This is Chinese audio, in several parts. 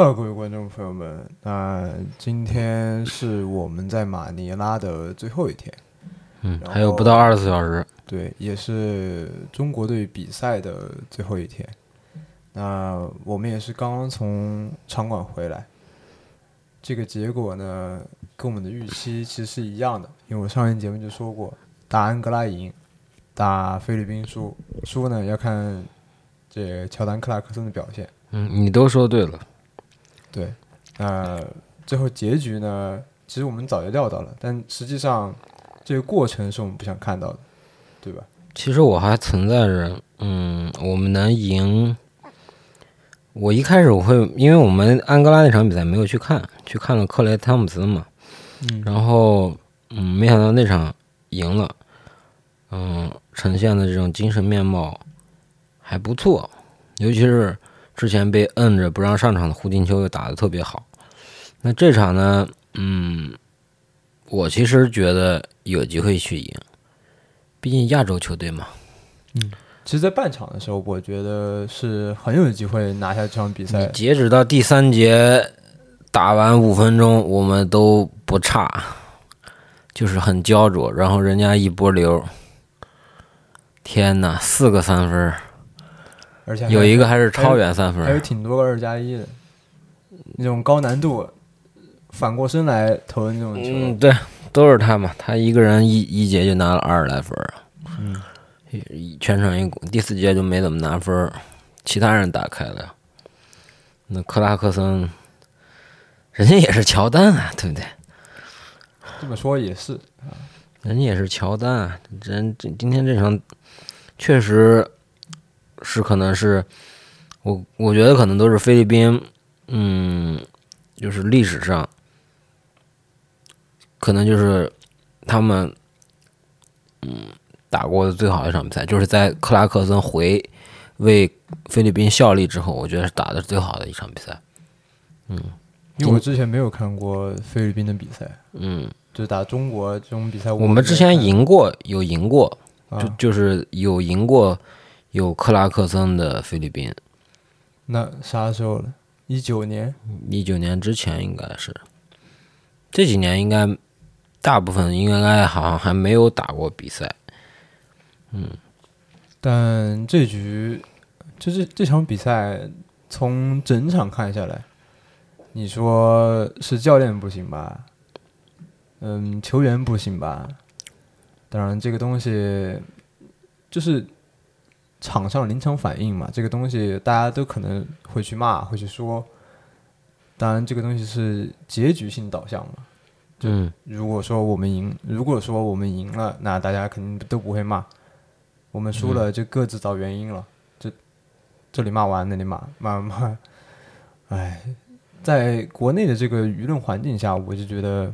Hello，各位观众朋友们，那今天是我们在马尼拉的最后一天，嗯，还有不到二十四小时。对，也是中国队比赛的最后一天。那我们也是刚刚从场馆回来，这个结果呢，跟我们的预期其实是一样的，因为我上一节目就说过，打安哥拉赢，打菲律宾输，输呢要看这乔丹克拉克森的表现。嗯，你都说对了。对，那最后结局呢？其实我们早就料到了，但实际上这个过程是我们不想看到的，对吧？其实我还存在着，嗯，我们能赢。我一开始我会，因为我们安哥拉那场比赛没有去看，去看了克雷汤姆森嘛，嗯然后嗯，没想到那场赢了，嗯，呈现的这种精神面貌还不错，尤其是之前被摁着不让上场的胡金秋又打得特别好。那这场呢，嗯，我其实觉得有机会去赢，毕竟亚洲球队嘛。嗯其实，在半场的时候，我觉得是很有机会拿下这场比赛。截止到第三节打完五分钟，我们都不差，就是很焦灼。然后人家一波流，天哪，四个三分儿，而且有一个还是超远三分还有。挺多个二加一的，那种高难度反过身来投的那种球。嗯，对，都是他嘛，他一个人一一节就拿了二十来分啊，嗯，一全场一共第四节就没怎么拿分，其他人打开了。那克拉克森，人家也是乔丹啊，对不对？这么说也是，人家也是乔丹啊，人这今天这场确实是可能是我我觉得可能都是菲律宾，嗯，就是历史上可能就是他们嗯打过的最好的一场比赛，就是在克拉克森回为菲律宾效力之后，我觉得是打的最好的一场比赛。嗯因为我之前没有看过菲律宾的比赛，嗯，就打中国这种比赛。我们之前赢过，有赢过，啊就就是有赢过有克拉克森的菲律宾，那啥时候了？一九年。一九年之前应该是，这几年应该大部分应该好像还没有打过比赛。嗯但这局就是这场比赛，从整场看下来，你说是教练不行吧？嗯，球员不行吧？当然，这个东西就是场上临场反应嘛，这个东西大家都可能会去骂，会去说。当然，这个东西是结局性导向嘛。嗯如果说我们赢，如果说我们赢了，那大家肯定都不会骂。我们输了就各自找原因了，这这里骂完那里骂，骂完骂。哎，在国内的这个舆论环境下，我就觉得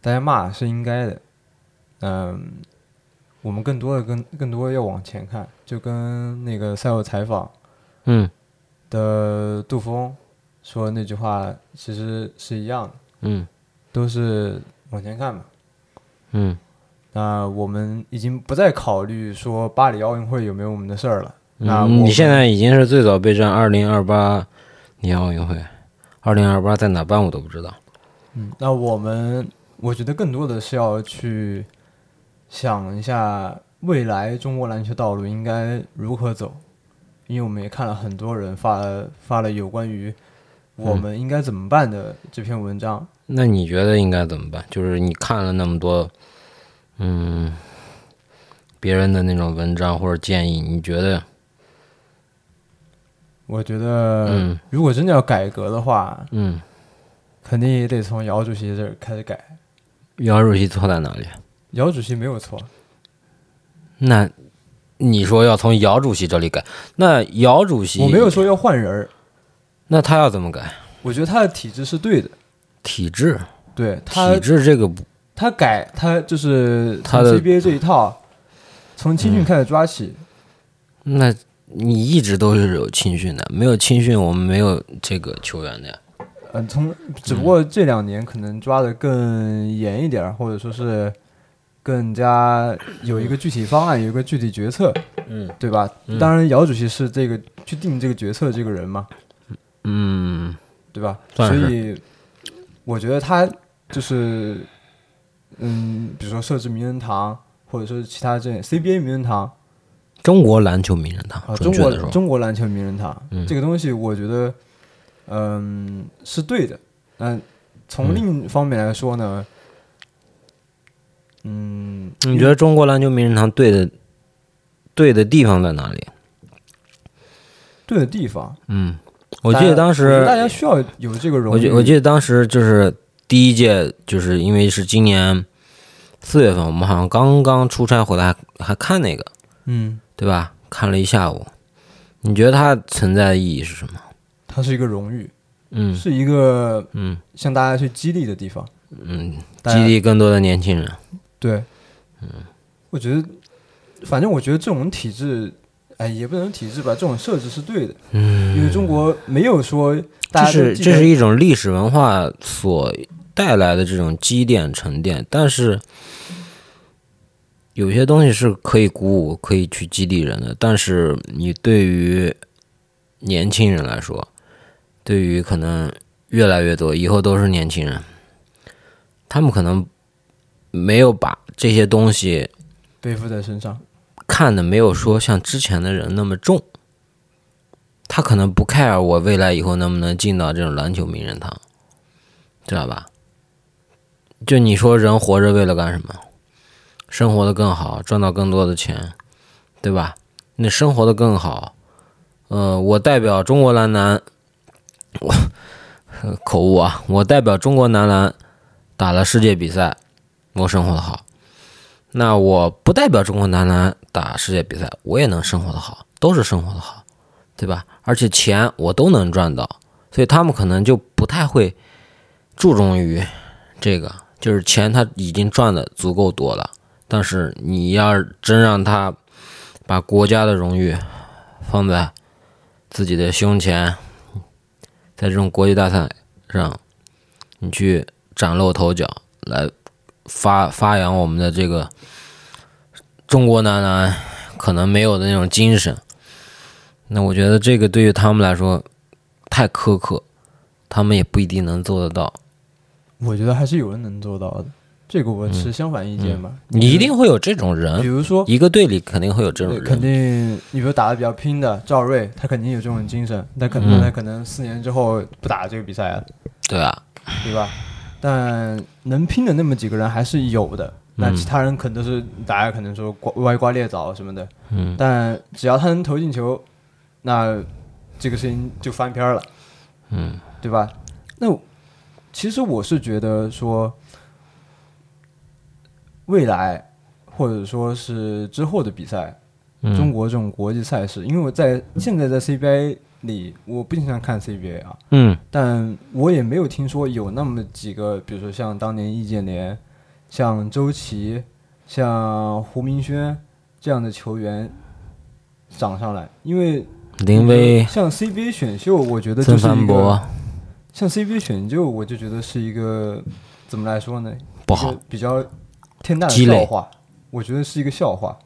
大家骂是应该的。嗯，我们更多的更更多要往前看，就跟那个赛后采访嗯的杜峰说那句话其实是一样的。嗯都是往前看嘛。嗯那我们已经不再考虑说巴黎奥运会有没有我们的事儿了。那你现在已经是最早备战二零二八年奥运会，二零二八在哪办我都不知道。嗯，那我们我觉得更多的是要去想一下未来中国篮球道路应该如何走，因为我们也看了很多人发了发了有关于我们应该怎么办的这篇文章。那你觉得应该怎么办？就是你看了那么多，嗯，别人的那种文章或者建议，你觉得，我觉得嗯如果真的要改革的话，嗯，肯定也得从姚主席这儿开始改。姚主席错在哪里？姚主席没有错，那你说要从姚主席这里改，那姚主席我没有，说要换人儿，那他要怎么改？我觉得他的体制是对的，体制，对他体制这个不，他改他就是他的 CBA 这一套，从青训开始抓起，那你一直都是有青训的，没有青训，我们没有这个球员的呀。嗯、从只不过这两年可能抓的更严一点儿，或者说是更加有一个具体方案，有一个具体决策，嗯。对吧？嗯。当然，姚主席是这个去定这个决策这个人嘛，嗯，对吧？所以我觉得他就是，嗯，比如说设置名人堂，或者说是其他这 CBA 名人堂。中国篮球名人堂，啊，中国中国篮球名人堂、嗯。这个东西，我觉得，嗯，是对的。嗯，从嗯。另一方面来说呢，嗯，你觉得中国篮球名人堂对的对的地方在哪里？对的地方，嗯，我记得当时大家需要有这个荣誉。我记我记得当时就是第一届，就是因为是今年四月份，我们好像刚刚出差回来，还还看那个，嗯，对吧？看了一下午。你觉得它存在的意义是什么？它是一个荣誉，嗯是一个嗯向大家去激励的地方。嗯，激励更多的年轻人。对，嗯，我觉得，反正我觉得这种体制，哎，也不能体制吧，这种设置是对的，嗯，因为中国没有说大这家都记得是这是一种历史文化所带来的这种积淀沉淀，但是有些东西是可以鼓舞、可以去激励人的，但是你对于年轻人来说，对于可能越来越多以后都是年轻人，他们可能没有把这些东西背负在身上。看的没有说像之前的人那么重，他可能不 care 我未来以后能不能进到这种篮球名人堂，知道吧？就你说人活着为了干什么？生活的更好，赚到更多的钱，对吧？你生活的更好，呃，我代表中国男篮，我呃口误啊，我代表中国男篮打了世界比赛，我生活的好。那我不代表中国男篮打世界比赛，我也能生活的好，都是生活的好，对吧？而且钱我都能赚到，所以他们可能就不太会注重于这个，就是钱他已经赚的足够多了，但是你要真让他把国家的荣誉放在自己的胸前，在这种国际大赛上，你去崭露头角来发发扬我们的这个中国男篮可能没有的那种精神。那我觉得这个对于他们来说太苛刻，他们也不一定能做得到。我觉得还是有人能做到的，这个我持相反意见吧。嗯你一定会有这种人比，如说，一个队里肯定会有这种人肯人。定，你比如打的比较拼的赵睿，他肯定有这种精神，但可嗯能他可能四年之后不打这个比赛了，对啊，对吧？但能拼的那么几个人还是有的，那嗯其他人可能都是大家可能说瓜歪瓜裂枣什么的，嗯。但只要他能投进球，那这个事情就翻篇儿了，嗯。对吧？那其实我是觉得说，未来或者说是之后的比赛，嗯，中国这种国际赛事，因为我在现在在 CBA 里，我不经常看 CBA 啊，嗯。但我也没有听说有那么几个，比如说像当年易建联、像周琦、像胡明轩这样的球员涨上来，因为林威、像 CBA 选秀，我觉得就曾是一个像 CBA 选秀，我就觉得是一个怎么来说呢？不好，比较天大的笑话，我觉得是一个笑话。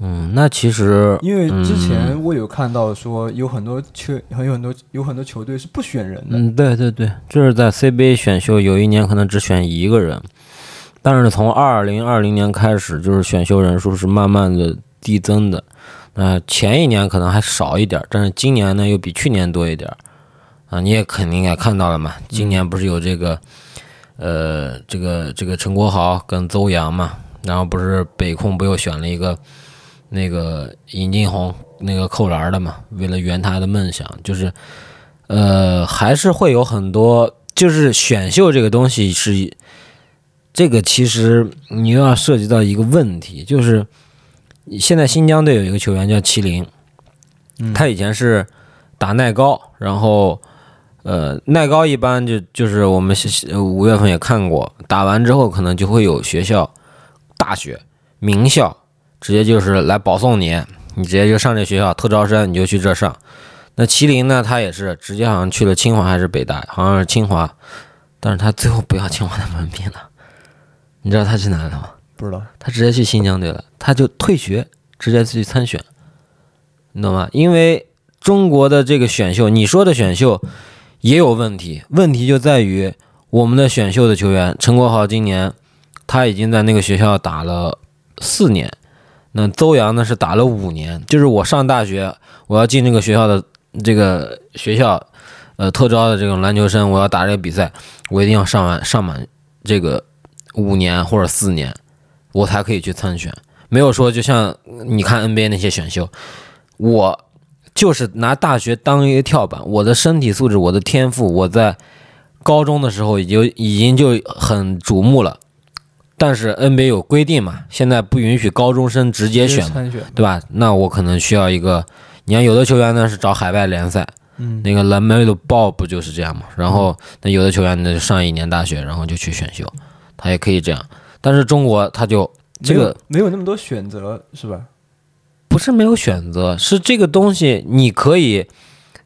嗯，那其实因为之嗯前我有看到说有很多球，有很多有很多球队是不选人的，嗯，对对对，就是在 CBA 选秀，有一年可能只选一个人，但是从二零二零年开始，就是选秀人数是慢慢的递增的。那、前一年可能还少一点儿，但是今年呢又比去年多一点儿。啊，你也肯定也看到了嘛，今年不是有这个，呃，这个这个陈国豪跟邹阳嘛，然后不是北控不又选了一个那个尹金红那个扣篮的嘛，为了圆他的梦想，就是呃，还是会有很多，就是选秀这个东西是，这个其实你又要涉及到一个问题，就是现在新疆队有一个球员叫麒麟，嗯。他以前是打耐高，然后呃，耐高一般就就是我们五月份也看过，打完之后可能就会有学校、大学、名校直接就是来保送你，你直接就上这学校，特招生你就去这上。那麒麟呢，他也是直接好像去了清华还是北大，好像是清华，但是他最后不要清华的文凭了。你知道他去哪里了吗？不知道。他直接去新疆队了，他就退学，直接去参选，你懂吗？因为中国的这个选秀，你说的选秀也有问题，问题就在于我们的选秀的球员，陈国豪今年他已经在那个学校打了四年，那邹阳呢是打了五年，就是我上大学，我要进这个学校的这个学校，呃，特招的这种篮球生，我要打这个比赛，我一定要上完上满这个五年或者四年，我才可以去参选。没有说就像你看 NBA 那些选秀，我就是拿大学当一个跳板，我的身体素质、我的天赋，我在高中的时候已经已经就很瞩目了。但是 NBA 有规定嘛，现在不允许高中生直接选对吧？那我可能需要一个，你看有的球员呢是找海外联赛，嗯，那个 Lamelo Ball 不就是这样嘛？然后那有的球员呢就上一年大学，然后就去选秀，他也可以这样。但是中国他就这个没有那么多选择，是吧？不是没有选择，是这个东西你可以，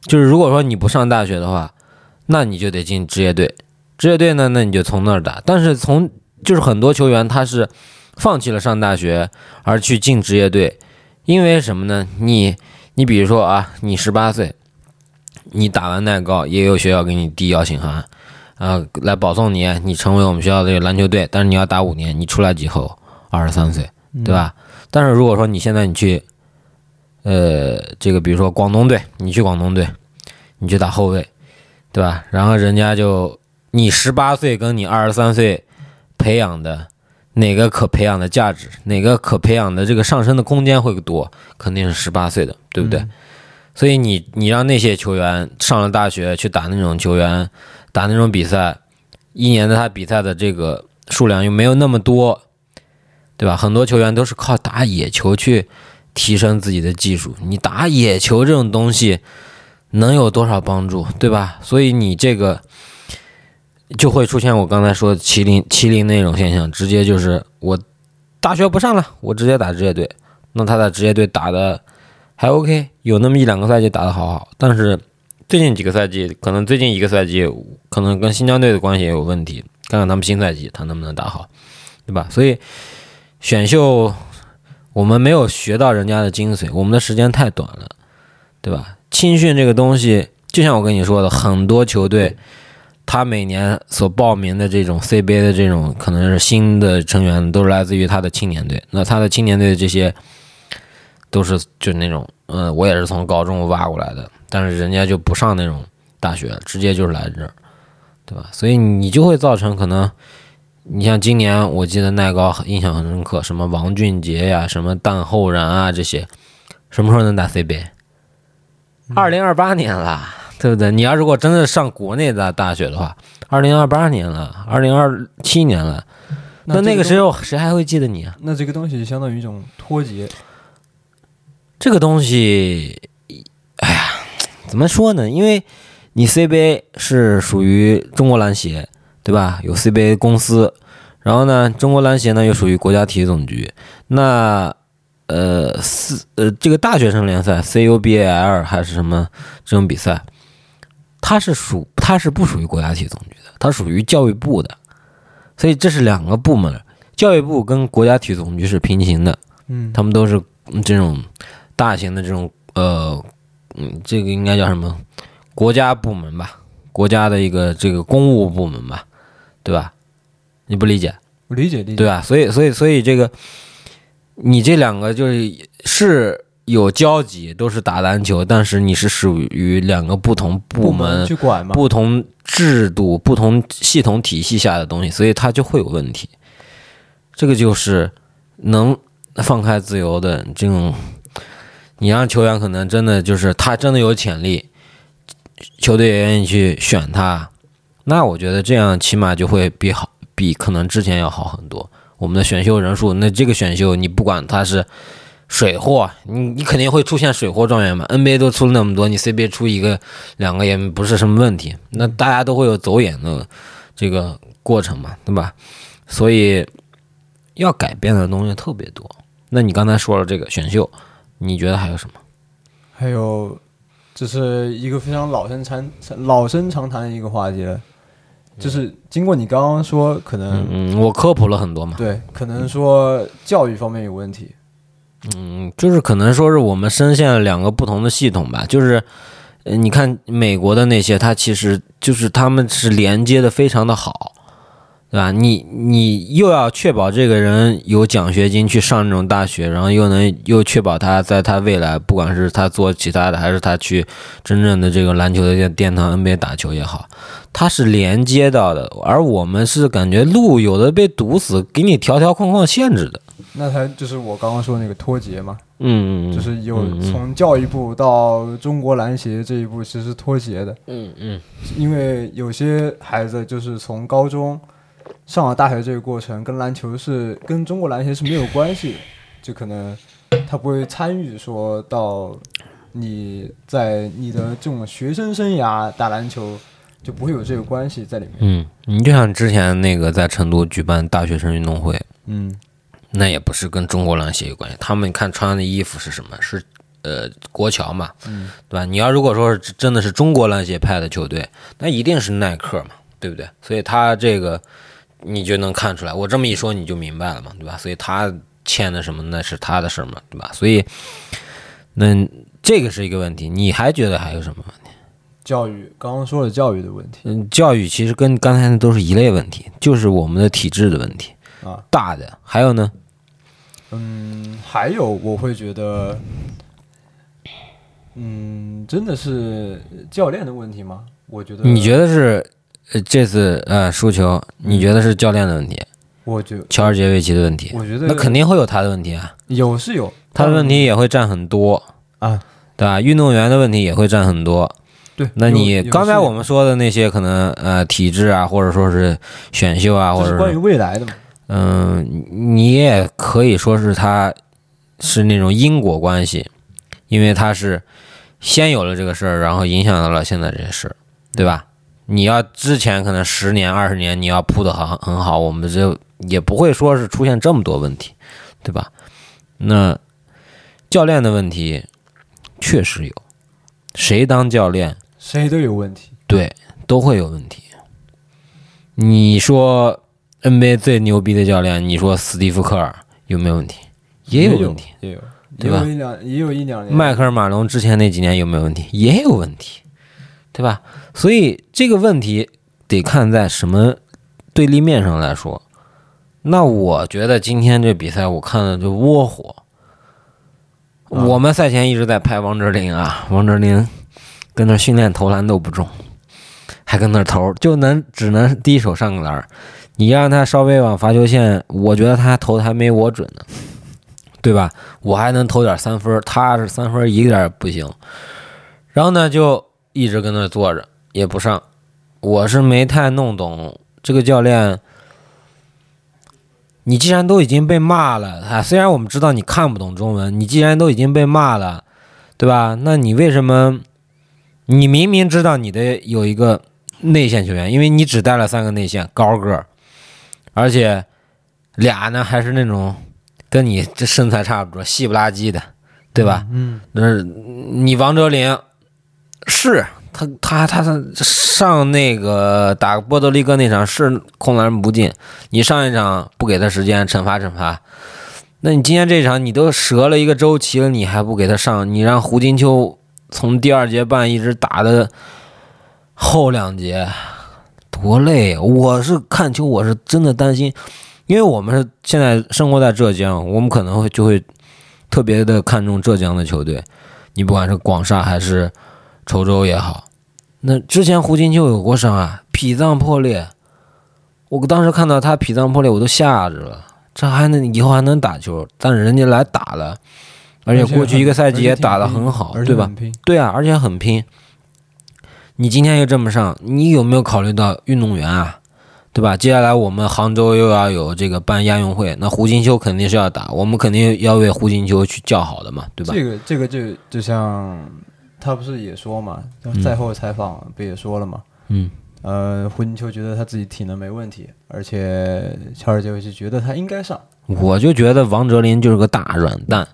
就是如果说你不上大学的话，那你就得进职业队，职业队呢，那你就从那儿打。但是从就是很多球员他是放弃了上大学而去进职业队，因为什么呢？你你比如说啊，你十八岁，你打完耐高，也有学校给你递邀请函，啊，来保送你，你成为我们学校的篮球队，但是你要打五年，你出来以后二十三岁，对吧？但是如果说你现在你去呃，这个比如说广东队，你去广东队，你去打后卫，对吧？然后人家就你十八岁跟你二十三岁培养的哪个可培养的价值，哪个可培养的这个上升的空间会多？肯定是十八岁的，对不对？嗯所以你你让那些球员上了大学去打那种球员，打那种比赛，一年的他比赛的这个数量又没有那么多，对吧？很多球员都是靠打野球去提升自己的技术。你打野球这种东西能有多少帮助，对吧？所以你这个就会出现我刚才说的麒麟麒麟那种现象，直接就是我大学不上了，我直接打职业队。那他在职业队打的还 OK，有那么一两个赛季打得好好，但是最近几个赛季，可能最近一个赛季，可能跟新疆队的关系也有问题。看看他们新赛季他能不能打好，对吧？所以选秀我们没有学到人家的精髓，我们的时间太短了，对吧？青训这个东西，就像我跟你说的，很多球队他每年所报名的这种 CBA 的这种可能是新的成员，都是来自于他的青年队。那他的青年队的这些都是就那种，嗯，我也是从高中挖过来的，但是人家就不上那种大学，直接就是来这儿，对吧？所以你就会造成可能，你像今年我记得耐高印象很深刻，什么王俊杰呀，什么蛋后然啊这些，什么时候能打 CBA？二零二八年了，对不对？你要如果真的上国内的大学的话，二零二八年了，二零二七年了，那那个时候，候谁还会记得你啊？那这个东西就相当于一种脱节，这个东西，哎呀，怎么说呢？因为你 CBA 是属于中国篮协，对吧？有 CBA 公司，然后呢，中国篮协呢又属于国家体育总局。那呃四呃这个大学生联赛 CUBAL 还是什么这种比赛，它是属它是不属于国家体育总局的，它属于教育部的，所以这是两个部门，教育部跟国家体育总局是平行的。嗯，他们都是嗯这种大型的这种呃，嗯，这个应该叫什么？国家部门吧，国家的一个这个公务部门吧，对吧？你不理解，我理解理解，对吧？所以，所以，所以这个你这两个就是是有交集，都是打篮球，但是你是属于两个不同部门、去管嘛，不同制度、不同系统体系下的东西，所以它就会有问题。这个就是能放开自由的这种，你让球员可能真的就是他真的有潜力，球队也愿意去选他，那我觉得这样起码就会比好，比可能之前要好很多。我们的选秀人数，那这个选秀你不管他是水货，你你肯定会出现水货状元嘛。NBA 都出了那么多，你 CBA 出一个两个也不是什么问题。那大家都会有走眼的这个过程嘛，对吧？所以要改变的东西特别多。那你刚才说了这个选秀，你觉得还有什么？还有，这是一个非常老生常老生常谈的一个话题了，就是经过你刚刚说，可能、嗯嗯，我科普了很多嘛。对，可能说教育方面有问题，嗯，嗯就是可能说是我们深陷了两个不同的系统吧，就是，你看美国的那些，它其实就是他们是连接的非常的好，对吧？你你又要确保这个人有奖学金去上这种大学，然后又能又确保他在他未来，不管是他做其他的，还是他去真正的这个篮球的殿堂 NBA 打球也好，它是连接到的，而我们是感觉路有的被堵死，给你条条框框限制的。那才就是我刚刚说那个脱节嘛，嗯，就是有从教育部到中国篮协这一步其实是脱节的，嗯嗯。因为有些孩子就是从高中上了大学这个过程跟篮球是跟中国篮协是没有关系的，就可能他不会参与说到你在你的这种学生生涯打篮球就不会有这个关系在里面。嗯，你就像之前那个在成都举办大学生运动会，嗯那也不是跟中国篮协有关系，他们看穿的衣服是什么？是呃国桥嘛，嗯，对吧？你要如果说是真的是中国篮协派的球队，那一定是耐克嘛，对不对？所以他这个你就能看出来，我这么一说你就明白了嘛，对吧？所以他签的什么那是他的事儿嘛，对吧？所以那这个是一个问题，你还觉得还有什么问题？教育刚刚说了教育的问题嗯，教育其实跟刚才那都是一类问题，就是我们的体制的问题，啊，大的。还有呢，嗯，还有我会觉得，嗯，真的是教练的问题吗？我觉得，你觉得是呃这次呃输球，你觉得是教练的问题，我觉乔尔杰维奇的问题？我觉得那肯定会有他的问题啊，有是有，他的问题也会占很多啊，对吧？运动员的问题也会占很多。对，那你刚才我们说的那些可能呃体制啊，或者说是选秀啊，或者关于未来的嘛？嗯，你也可以说是他是那种因果关系，因为他是先有了这个事儿，然后影响到了现在这些事儿，对吧？你要之前可能十年、二十年，你要铺的很很好，我们就也不会说是出现这么多问题，对吧？那教练的问题确实有，谁当教练谁都有问题。对，都会有问题。你说 NBA 最牛逼的教练，你说斯蒂夫科尔有没有问题？也有问题。，也有，对吧也有一两，也有一两年。迈克尔马龙之前那几年有没有问题？也有问题，对吧？所以这个问题得看在什么对立面上来说。那我觉得今天这比赛我看的就窝火。啊我们赛前一直在拍王哲林啊，王哲林跟那训练投篮都不中，还跟那投，就能只能第一手上个篮儿。你让他稍微往罚球线，我觉得他投的还没我准呢，对吧？我还能投点三分，他是三分一点也不行。然后呢，就一直跟那坐着也不上。我是没太弄懂这个教练。你既然都已经被骂了，啊，虽然我们知道你看不懂中文，你既然都已经被骂了，对吧？那你为什么？你明明知道你的有一个内线球员，因为你只带了三个内线，高个，而且俩呢还是那种跟你这身材差不多，细不拉几的，对吧？嗯，那你王哲林是他他他他上那个打波多黎各那场是空篮不进，你上一场不给他时间惩罚惩罚，那你今天这场你都折了一个周期了，你还不给他上，你让胡金秋从第二节半一直打的后两节，多累啊！我是看球，我是真的担心，因为我们是现在生活在浙江，我们可能会就会特别的看重浙江的球队，你不管是广厦还是稠州也好，那之前胡金秋有过伤啊，脾脏破裂，我当时看到他脾脏破裂，我都吓着了，这还能以后还能打球，但是人家来打了，而且过去一个赛季也打得很好，对吧？对啊，而且很拼。你今天又这么上，你有没有考虑到运动员啊？对吧？接下来我们杭州又要有这个办亚运会，那胡金秋肯定是要打，我们肯定要为胡金秋去叫好的嘛，对吧？这个这个就就像他不是也说嘛，赛后采访不也说了嘛？嗯，呃，胡金秋觉得他自己体能没问题，而且乔尔杰维奇觉得他应该上。我就觉得王哲林就是个大软蛋。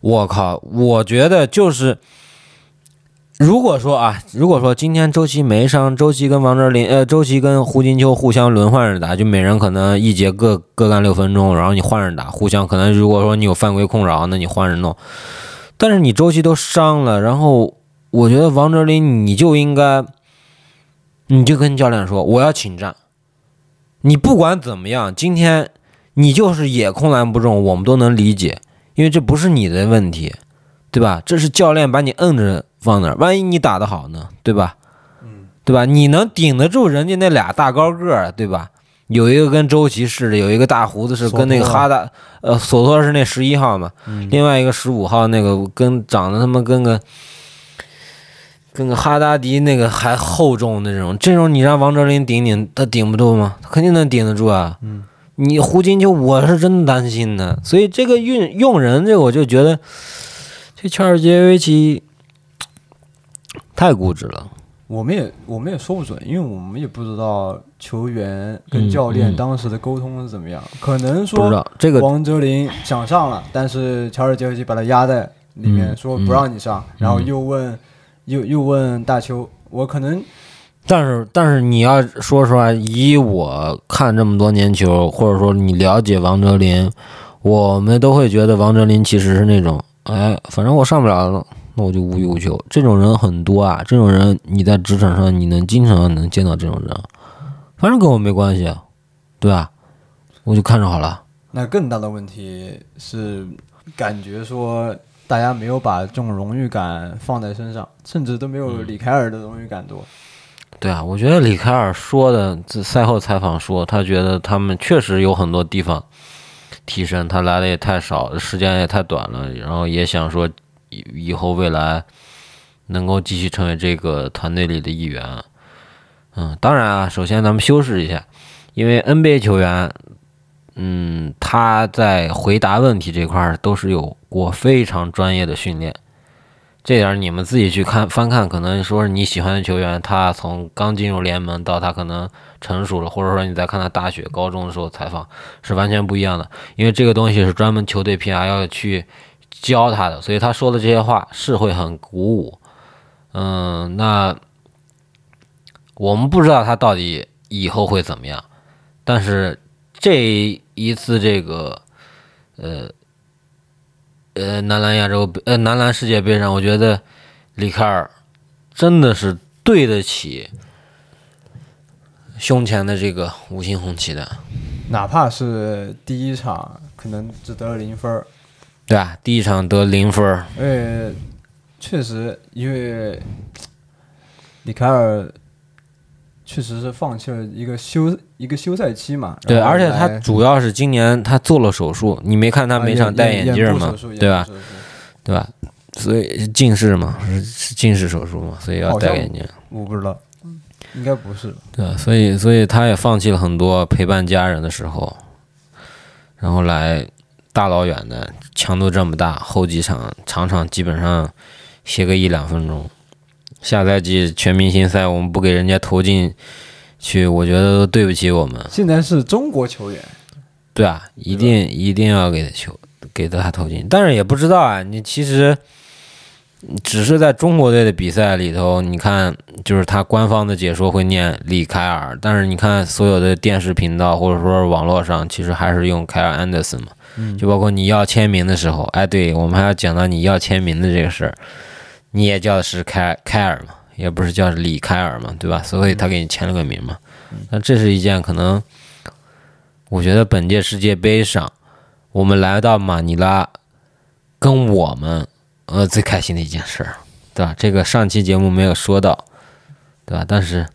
我靠，我觉得就是如果说啊，如果说今天周琦没伤，周琦跟王哲林，呃，周琦跟胡金秋互相轮换着打，就每人可能一节各各干六分钟，然后你换着打，互相可能如果说你有犯规控扰，那你换着弄。但是你周琦都伤了，然后我觉得王哲林你就应该，你就跟教练说我要请战，你不管怎么样，今天你就是也空篮不中，我们都能理解，因为这不是你的问题，对吧？这是教练把你摁着。放那儿，万一你打得好呢，对吧？嗯，对吧？你能顶得住人家那俩大高个儿，对吧？有一个跟周琦似的，有一个大胡子是跟那个哈达，呃，索托是那十一号嘛，另外一个十五号那个跟长得他妈跟个跟个哈达迪那个还厚重那种，这种你让王哲林顶顶，他顶不住吗？他肯定能顶得住啊。嗯，你胡金秋，我是真担心的，所以这个运用人，这我就觉得这切尔杰维奇。太固执了，我们也我们也说不准，因为我们也不知道球员跟教练当时的沟通是怎么样。可能说这个王哲林想上了，但是乔尔杰维奇把他压在里面，说不让你上，然后又问又又问大邱，我可能，但是但是你要说实话，以我看这么多年球，或者说你了解王哲林，我们都会觉得王哲林其实是那种，哎，反正我上不了了。那我就无欲无求，这种人很多啊。这种人你在职场上你能经常能见到这种人，反正跟我没关系，对吧？我就看着好了。那更大的问题是，感觉说大家没有把这种荣誉感放在身上，甚至都没有李凯尔的荣誉感多。对啊，我觉得李凯尔说的赛后采访说，他觉得他们确实有很多地方提升，他来的也太少，时间也太短了，然后也想说。以以后未来能够继续成为这个团队里的一员，嗯，当然啊，首先咱们修饰一下，因为 NBA 球员，嗯，他在回答问题这块儿都是有过非常专业的训练，这点儿你们自己去看翻看，可能说是你喜欢的球员，他从刚进入联盟到他可能成熟了，或者说你再看他大学、高中的时候采访是完全不一样的，因为这个东西是专门球队 PR 要去。教他的，所以他说的这些话是会很鼓舞。嗯，那我们不知道他到底以后会怎么样，但是这一次这个呃呃男篮亚洲呃男篮世界杯上，我觉得里卡尔真的是对得起胸前的这个五星红旗的，哪怕是第一场可能只得了零分。对吧？第一场得零分儿。呃，确实，因为里凯尔确实是放弃了一个休一个休赛期嘛。对，而且他主要是今年他做了手术，你没看他每场戴眼镜吗？对吧？对吧？所以近视嘛，是近视手术嘛，所以要戴眼镜。我不知道，应该不是。对，所以所以他也放弃了很多陪伴家人的时候，然后来。大老远的，强度这么大，后几场场场基本上歇个一两分钟。下赛季全明星赛，我们不给人家投进去，我觉得都对不起我们。现在是中国球员，对啊，一定一定要给他球，给他投进。但是也不知道啊，你其实。只是在中国队的比赛里头，你看，就是他官方的解说会念李凯尔，但是你看所有的电视频道或者说网络上，其实还是用凯尔安德森嘛。就包括你要签名的时候，哎，对我们还要讲到你要签名的这个事儿，你也叫的是凯凯尔嘛，也不是叫李凯尔嘛，对吧？所以他给你签了个名嘛。那这是一件可能，我觉得本届世界杯上，我们来到马尼拉，跟我们。呃，最开心的一件事儿，对吧？这个上期节目没有说到，对吧？但是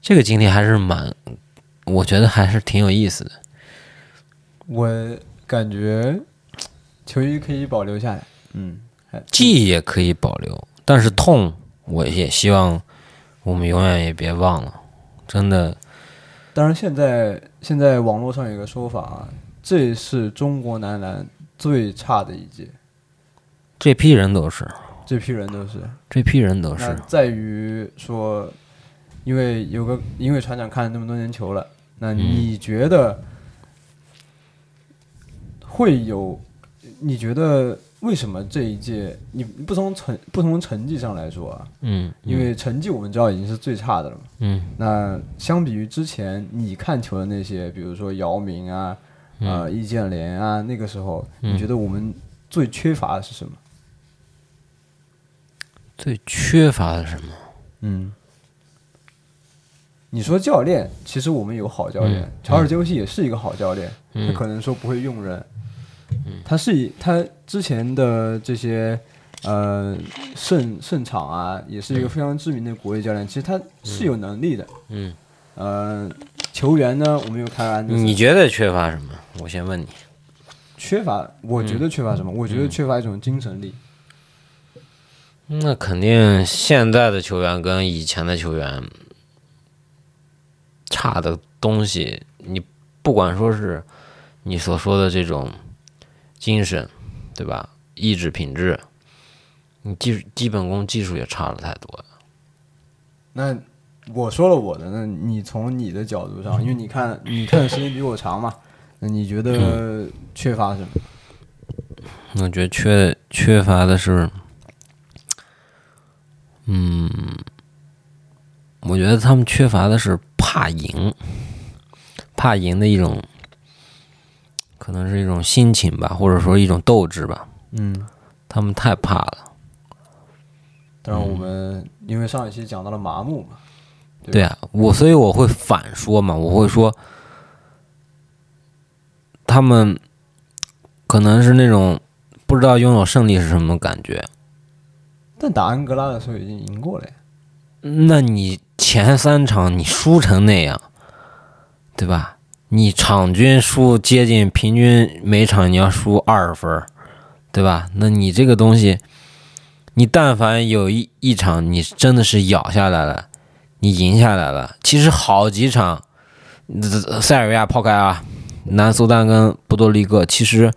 这个经历还是蛮，我觉得还是挺有意思的。我感觉球衣可以保留下来，嗯，记忆也可以保留，但是痛，我也希望我们永远也别忘了，真的。当然，现在现在网络上有个说法啊，这是中国男篮最差的一届。这批人都是，这批人都是，这批人都是。在于说，因为有个，因为船长看了那么多年球了，那你觉得会有？你觉得为什么这一届你不从成不从成绩上来说啊？嗯，因为成绩我们知道已经是最差的了嘛。嗯那相比于之前你看球的那些，比如说姚明啊、呃易建联啊，那个时候，你觉得我们最缺乏的是什么？最缺乏的是什么？嗯，你说教练，其实我们有好教练，乔尔杰西也是一个好教练，他可能说不会用人，他是以他之前的这些呃胜胜场啊，也是一个非常知名的国际教练，其实他是有能力的，嗯，呃，球员呢，我们又看安德森你觉得缺乏什么？我先问你。缺乏，我觉得缺乏什么？我觉得缺乏一种精神力。那肯定，现在的球员跟以前的球员差的东西，你不管说是你所说的这种精神，对吧？意志品质，你基基本功技术也差了太多了。那我说了我的，那你从你的角度上，因为你看你看的时间比我长嘛，那你觉得缺乏什么？我觉得缺缺乏的是，嗯，我觉得他们缺乏的是怕赢，怕赢的一种，可能是一种心情吧，或者说一种斗志吧。嗯，他们太怕了。但是我们因为上一期讲到了麻木嘛，对对啊，我所以我会反说嘛，我会说，他们可能是那种不知道拥有胜利是什么感觉。但打安哥拉的时候已经赢过了呀。那你前三场你输成那样，对吧？你场均输接近平均每场你要输二十分，对吧？那你这个东西，你但凡有一一场你真的是咬下来了，你赢下来了，其实好几场，塞尔维亚抛开啊，南苏丹跟波多黎各，其实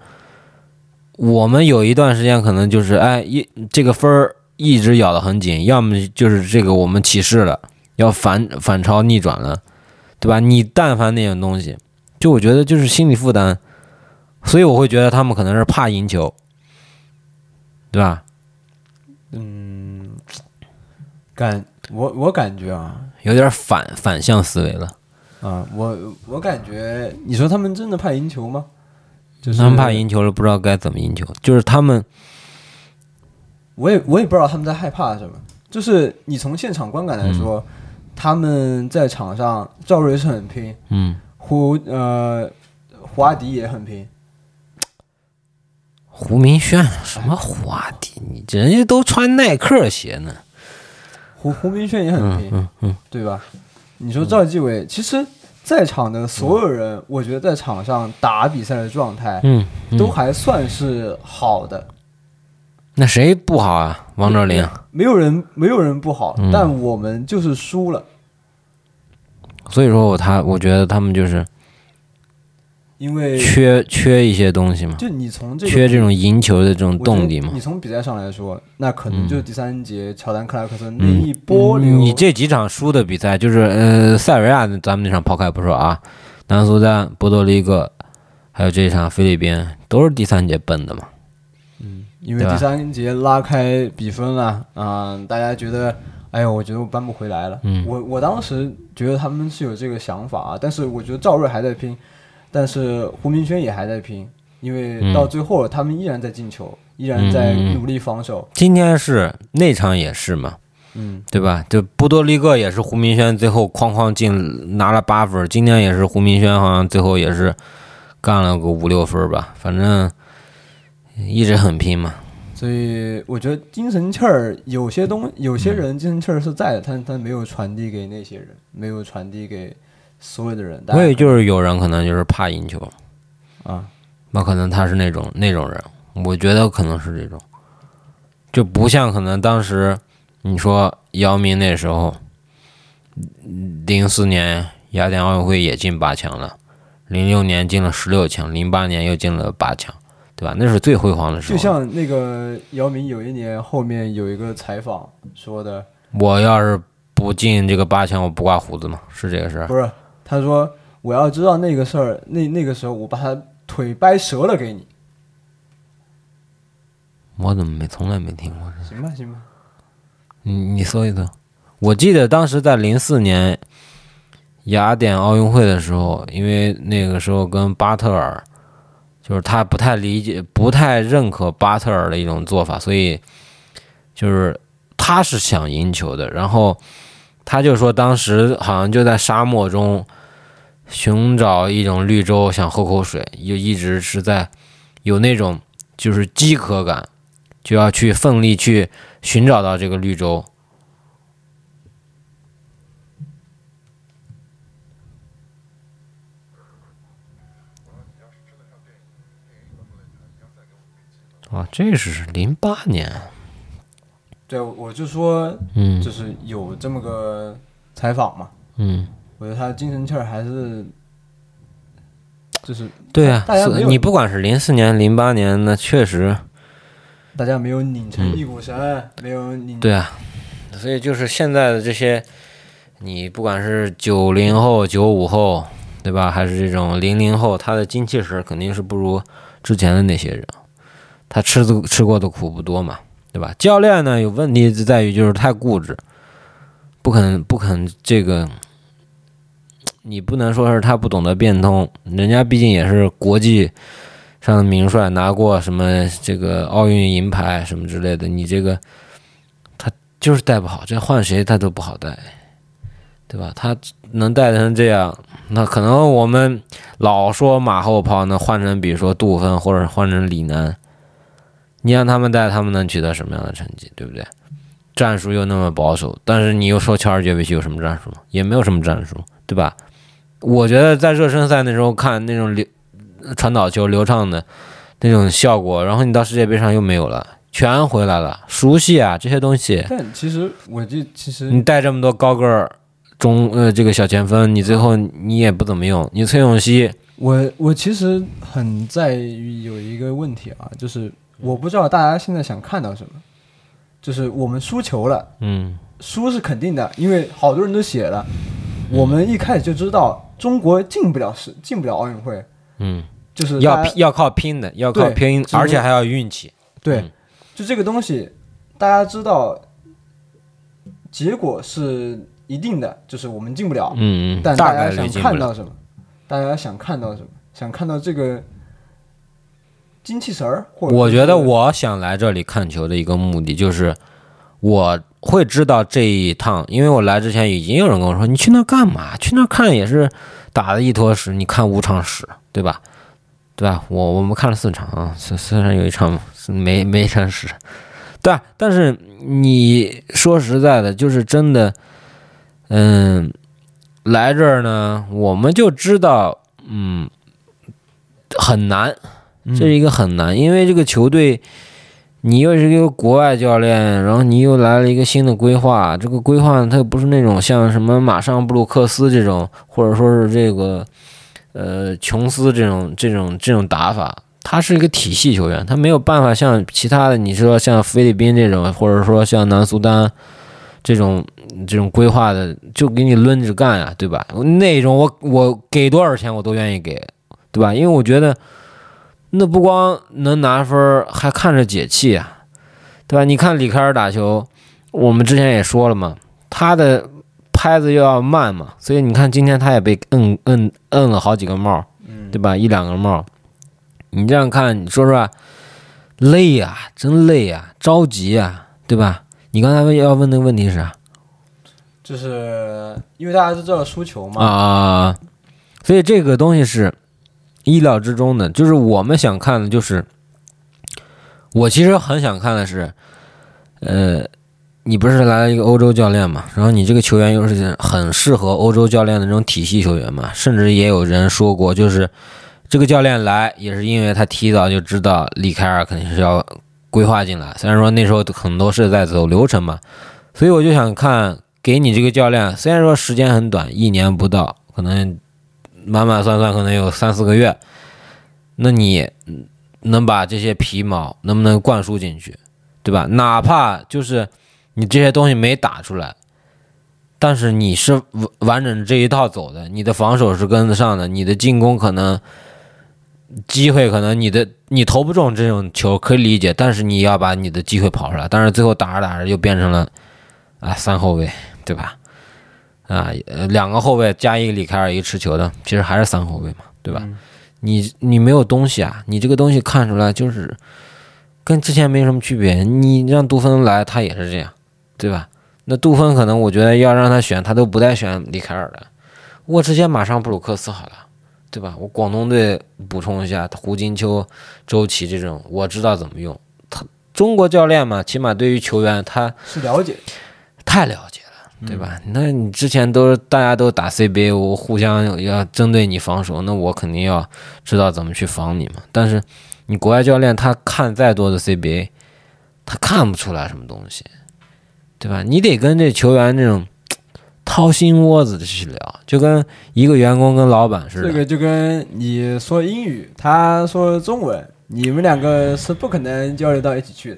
我们有一段时间可能就是哎一这个分儿一直咬得很紧，要么就是这个我们起势了，要反反超逆转了，对吧？你但凡那种东西，就我觉得就是心理负担，所以我会觉得他们可能是怕赢球，对吧？嗯，感我我感觉啊有点反反向思维了。啊，我我感觉，你说他们真的怕赢球吗？就是他们怕赢球了，不知道该怎么赢球，就是他们我也我也不知道他们在害怕什么。就是你从现场观感来说，他们在场上，赵睿是很拼，嗯，胡呃胡阿迪也很拼，胡明轩什么胡阿迪，你人家都穿耐克鞋呢。胡胡明轩也很拼，嗯嗯对吧？你说赵继伟，其实在场的所有人，我觉得在场上打比赛的状态嗯，嗯。都还算是好的，那谁不好啊？王哲林，没有人没有人不好，嗯。但我们就是输了，所以说我他我觉得他们就是因为缺缺一些东西嘛，就你从这个缺这种赢球的这种动力嘛。你从比赛上来说，那可能就是第三节乔丹克拉克森那嗯一波流，你这几场输的比赛，就是呃塞尔维亚咱们那场抛开不说啊，南苏丹、波多黎各，还有这一场菲律宾，都是第三节奔的嘛。嗯因为第三节拉开比分了啊、大家觉得，哎呦，我觉得我扳不回来了。嗯我我当时觉得他们是有这个想法啊，但是我觉得赵睿还在拼，但是胡明轩也还在拼，因为嗯到最后他们依然在进球，依然在努力防守。今天是那场也是嘛，嗯，对吧？就波多黎各也是胡明轩最后哐哐进拿了八分，今天也是胡明轩好像最后也是干了个五六分吧，反正一直很拼嘛。所以我觉得精神气儿有些东有些人精神气儿是在的，但他没有传递给那些人，没有传递给所有的人。所以就是有人可能就是怕赢球，啊，那可能他是那种那种人，我觉得可能是这种，就不像可能当时你说姚明那时候，零四年雅典奥运会也进八强了，零六年进了十六强，零八年又进了八强，对吧？那是最辉煌的时候。就像那个姚明有一年后面有一个采访说的，我要是不进这个八强，我不刮胡子嘛，是这个事儿。不是他说我要知道那个事儿，那那个时候我把他腿掰折了给你。我怎么没从来没听过？行吧，行吧。你你搜一搜。我记得当时在零四年雅典奥运会的时候，因为那个时候跟巴特尔，就是他不太理解、不太认可巴特尔的一种做法，所以就是他是想赢球的。然后他就说，当时好像就在沙漠中寻找一种绿洲，想喝口水，就一直是在有那种就是饥渴感，就要去奋力去寻找到这个绿洲。啊，这是零八年，对，我就说，嗯就是有这么个采访嘛，嗯，我觉得他的精神气儿还是，就是对啊，你不管是零四年、零八年，那确实大家没有拧成一股绳，没有拧。对啊，所以就是现在的这些，你不管是九零后、九五后，对吧？还是这种零零后，他的精气神肯定是不如之前的那些人，他吃的吃过的苦不多嘛，对吧？教练呢有问题就在于就是太固执，不肯不肯这个，你不能说是他不懂得变通，人家毕竟也是国际上的名帅，拿过什么这个奥运银牌什么之类的，你这个他就是带不好，这换谁他都不好带，对吧？他能带成这样，那可能我们老说马后炮，那换成比如说杜芬或者换成李楠，你让他们带，他们能取得什么样的成绩，对不对？战术又那么保守，但是你又说乔尔杰维奇有什么战术吗？也没有什么战术，对吧？我觉得在热身赛那时候看那种流传导球流畅的那种效果，然后你到世界杯上又没有了，全回来了，熟悉啊这些东西。但其实我就其实你带这么多高个儿中呃这个小前锋，你最后你也不怎么用。你崔永熙，我我其实很在于有一个问题啊，就是我不知道大家现在想看到什么，就是我们输球了，嗯输是肯定的，因为好多人都写了，我们一开始就知道中国进不了世进不了奥运会，嗯，就是要要靠拼的，要靠拼，就是而且还要运气。对，嗯就这个东西，大家知道，结果是一定的，就是我们进不了，嗯嗯，但大家想。看到什么？大家想看到什么？想看到这个精气神儿，或者我觉得我想来这里看球的一个目的就是，我会知道这一趟，因为我来之前已经有人跟我说，你去那干嘛？去那看也是打的一坨屎，你看五场屎，对吧？对吧？我我们看了四场啊，虽虽然有一场是没没场屎，对吧？但是你说实在的，就是真的，嗯，来这儿呢，我们就知道，嗯，很难，嗯这是一个很难，因为这个球队，你又是一个国外教练，然后你又来了一个新的规划，这个规划它又不是那种像什么马上布鲁克斯这种，或者说是这个呃琼斯这种这种这种打法，他是一个体系球员，他没有办法像其他的，你说像菲律宾这种，或者说像南苏丹这种这种规划的，就给你抡着干呀，对吧？那种我我给多少钱我都愿意给，对吧？因为我觉得。那不光能拿分儿，还看着解气啊，对吧？你看李凯尔打球，我们之前也说了嘛，他的拍子又要慢嘛，所以你看今天他也被摁摁摁了好几个帽，嗯对吧？一两个帽，你这样看，你说实话，累呀、真累呀、着急呀、对吧？你刚才问要问那个问题是啥就是因为大家都知道输球嘛，啊？所以这个东西是意料之中的，就是我们想看的，就是我其实很想看的是，呃，你不是来了一个欧洲教练嘛，然后你这个球员又是很适合欧洲教练的那种体系球员嘛，甚至也有人说过，就是这个教练来也是因为他提早就知道里凯尔肯定是要规划进来，虽然说那时候很多是在走流程嘛，所以我就想看给你这个教练，虽然说时间很短，一年不到，可能满满算算可能有三四个月，那你能把这些皮毛能不能灌输进去，对吧？哪怕就是你这些东西没打出来，但是你是完完整这一套走的，你的防守是跟得上的，你的进攻可能机会可能你的你投不中这种球可以理解，但是你要把你的机会跑出来。但是最后打着打着又变成了啊三后卫，对吧？啊，呃两个后卫加一个里凯尔一个持球的，其实还是三后卫嘛，对吧？你你没有东西啊，你这个东西看出来就是跟之前没什么区别。你让杜芬来，他也是这样，对吧？那杜芬可能我觉得要让他选，他都不带选里凯尔的，我直接马上布鲁克斯好了。对吧？我广东队补充一下，胡金秋、周琦这种，我知道怎么用。他中国教练嘛，起码对于球员他是了解，太了解了，对吧？那你之前都大家都打 CBA，我互相要针对你防守，那我肯定要知道怎么去防你嘛。但是你国外教练他看再多的 CBA，他看不出来什么东西，对吧？你得跟这球员那种。掏心窝子的去聊，就跟一个员工跟老板似的。这个就跟你说英语，他说中文，你们两个是不可能交流到一起去的。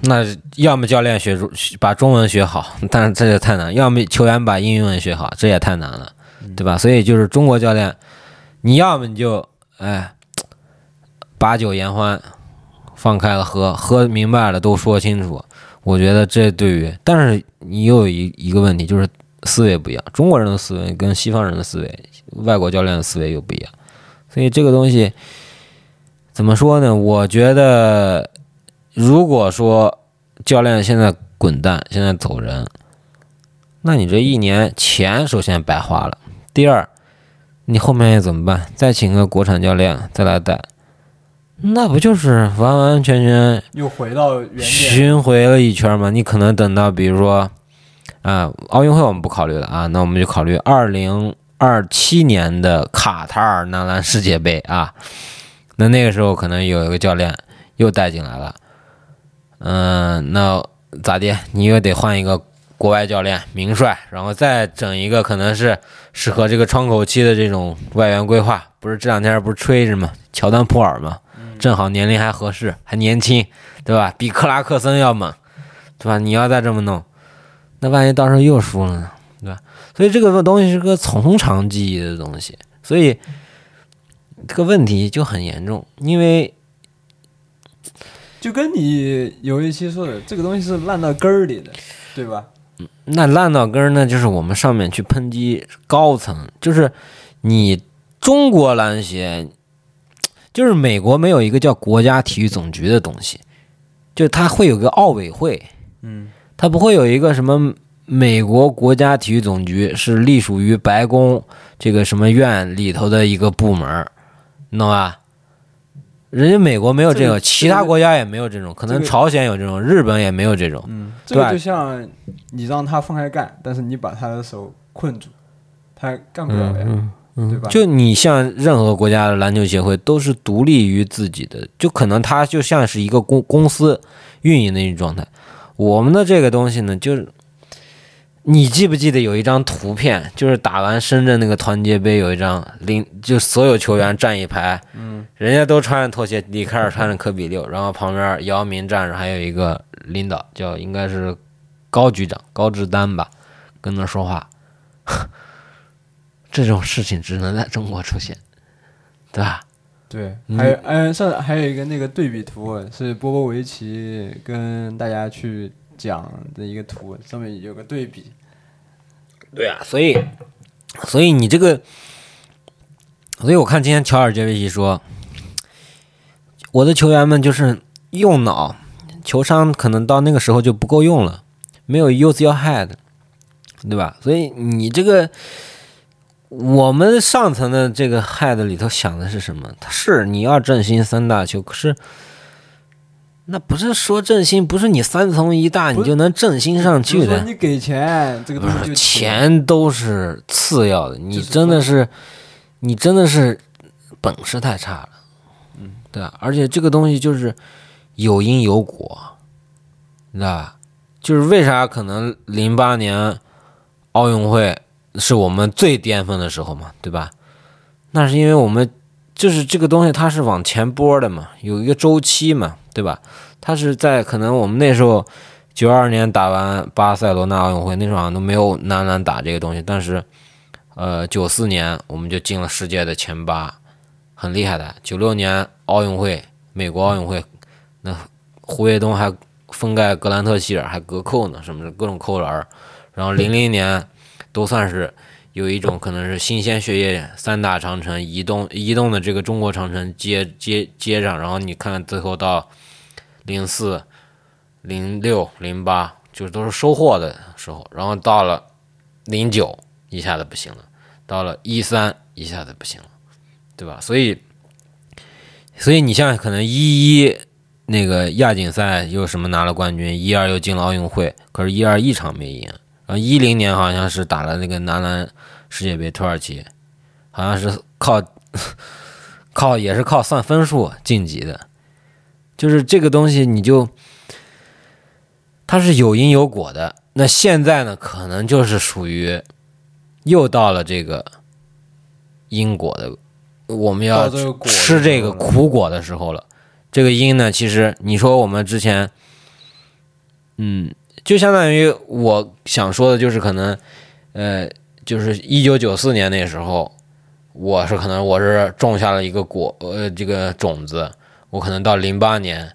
那要么教练学把中文学好，但是这也太难；要么球员把英文学好，这也太难了，对吧？所以就是中国教练，你要么你就哎把酒言欢，放开了喝，喝明白了都说清楚。我觉得这对于，但是你又有一一个问题，就是思维不一样。中国人的思维跟西方人的思维，外国教练的思维又不一样。所以这个东西怎么说呢？我觉得，如果说教练现在滚蛋，现在走人，那你这一年钱首先白花了。第二，你后面怎么办？再请个国产教练再来带。那不就是完完全全又回到原点，巡回了一圈吗？你可能等到，比如说，啊，奥运会我们不考虑了啊，那我们就考虑二零二七年的卡塔尔男篮世界杯啊，那那个时候可能有一个教练又带进来了，嗯，那咋的？你又得换一个国外教练，名帅，然后再整一个可能是适合这个窗口期的这种外援规划，不是这两天不是吹着吗？乔丹普尔吗？正好年龄还合适，还年轻，对吧？比克拉克森要猛，对吧？你要再这么弄，那万一到时候又输了呢，对吧？所以这个东西是个从长计议的东西，所以这个问题就很严重，因为就跟你有一期说的，这个东西是烂到根儿里的，对吧？那烂到根儿呢，就是我们上面去抨击高层，就是你中国篮协。就是美国没有一个叫国家体育总局的东西，就它会有个奥委会，嗯，它不会有一个什么美国国家体育总局是隶属于白宫这个什么院里头的一个部门，你懂吧？人家美国没有这个，其他国家也没有这种，可能朝鲜有这种，日本也没有这种，嗯，这个就像你让他放开干，但是你把他的手困住，他干不了呀。对吧？就你像任何国家的篮球协会都是独立于自己的，就可能他就像是一个公公司运营的一种状态。我们的这个东西呢，就是你记不记得有一张图片，就是打完深圳那个团结杯有一张领，就所有球员站一排，嗯，人家都穿着拖鞋，李凯尔穿着科比六，然后旁边姚明站着，还有一个领导叫应该是高局长高志丹吧，跟那说话。这种事情只能在中国出现，对吧？对，还有嗯，上还有一个那个对比图是波波维奇跟大家去讲的一个图，上面有个对比。对啊，所以，所以你这个，所以我看今天乔尔杰维奇说，我的球员们就是用脑，球商可能到那个时候就不够用了，没有 use your head，对吧？所以你这个。我们上层的这个 head 里头想的是什么？他是你要振兴三大球，可是那不是说振兴，不是你三从一大你就能振兴上去的。你给钱，这个东西钱都是次要的。你真的是，你真的是本事太差了。嗯，对吧？而且这个东西就是有因有果，你知道吧？就是为啥可能零八年奥运会。是我们最巅峰的时候嘛，对吧？那是因为我们就是这个东西，它是往前拨的嘛，有一个周期嘛，对吧？他是在可能我们那时候九二年打完巴塞罗那奥运会，那时候好像都没有男篮打这个东西，但是呃九四年我们就进了世界的前八，很厉害的。九六年奥运会，美国奥运会，那胡卫东还封盖格兰特希尔，还隔扣呢，什么的各种扣篮。然后零零年都算是有一种可能是新鲜血液，三大长城移动移动的这个中国长城接接接上，然后你看最后到零四、零六、零八，就是都是收获的时候，然后到了零九一下子不行了，到了一三一下子不行了，对吧？所以，所以你像可能一一那个亚锦赛又什么拿了冠军，一二又进了奥运会，可是，一二一场没赢。然后一零年好像是打了那个男篮世界杯，土耳其好像是靠 靠也是靠算分数晋级的，就是这个东西你就它是有因有果的。那现在呢，可能就是属于又到了这个因果的，我们要吃这个苦果的时候了。这个因呢，其实你说我们之前，嗯。就相当于我想说的，就是可能，呃，就是一九九四年那时候，我是可能我是种下了一个果，呃，这个种子，我可能到零八年，